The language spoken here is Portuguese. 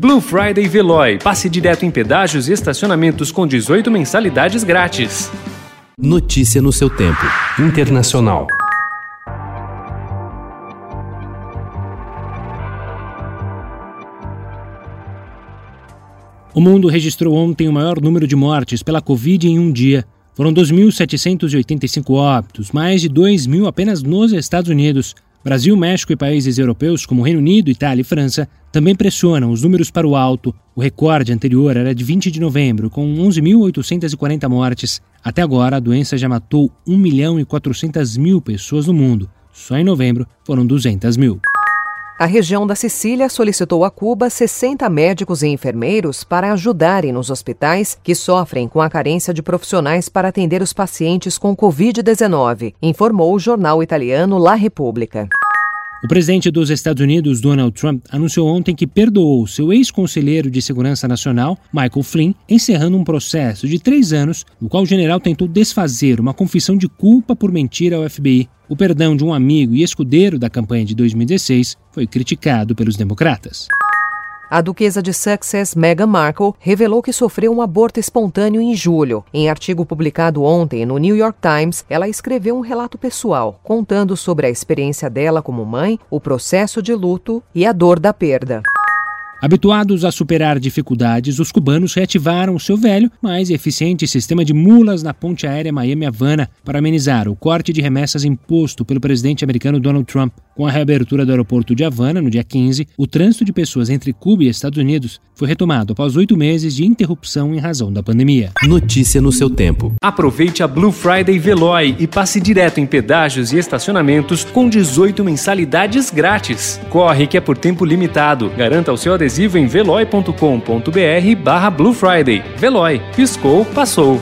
Blue Friday Veloy. Passe direto em pedágios e estacionamentos com 18 mensalidades grátis. Notícia no seu tempo. Internacional. O mundo registrou ontem o maior número de mortes pela Covid em um dia. Foram 2.785 óbitos, mais de 2 mil apenas nos Estados Unidos. Brasil, México e países europeus como Reino Unido, Itália e França também pressionam os números para o alto. O recorde anterior era de 20 de novembro, com 11.840 mortes. Até agora, a doença já matou 1 milhão e 400 mil pessoas no mundo. Só em novembro foram 200 mil. A região da Sicília solicitou a Cuba 60 médicos e enfermeiros para ajudarem nos hospitais que sofrem com a carência de profissionais para atender os pacientes com Covid-19, informou o jornal italiano La Repubblica. O presidente dos Estados Unidos, Donald Trump, anunciou ontem que perdoou seu ex-conselheiro de Segurança Nacional, Michael Flynn, encerrando um processo de três anos no qual o general tentou desfazer uma confissão de culpa por mentir ao FBI. O perdão de um amigo e escudeiro da campanha de 2016 foi criticado pelos democratas. A duquesa de Sussex, Meghan Markle, revelou que sofreu um aborto espontâneo em julho. Em artigo publicado ontem no New York Times, ela escreveu um relato pessoal, contando sobre a experiência dela como mãe, o processo de luto e a dor da perda. Habituados a superar dificuldades, os cubanos reativaram seu velho, mas eficiente sistema de mulas na ponte aérea Miami-Havana para amenizar o corte de remessas imposto pelo presidente americano Donald Trump. Com a reabertura do aeroporto de Havana no dia 15, o trânsito de pessoas entre Cuba e Estados Unidos foi retomado após oito meses de interrupção em razão da pandemia. Notícia no seu tempo. Aproveite a Blue Friday Veloy e passe direto em pedágios e estacionamentos com 18 mensalidades grátis. Corre que é por tempo limitado. Garanta o seu adesivo em veloy.com.br barra Blue Friday. Veloy. Piscou, passou.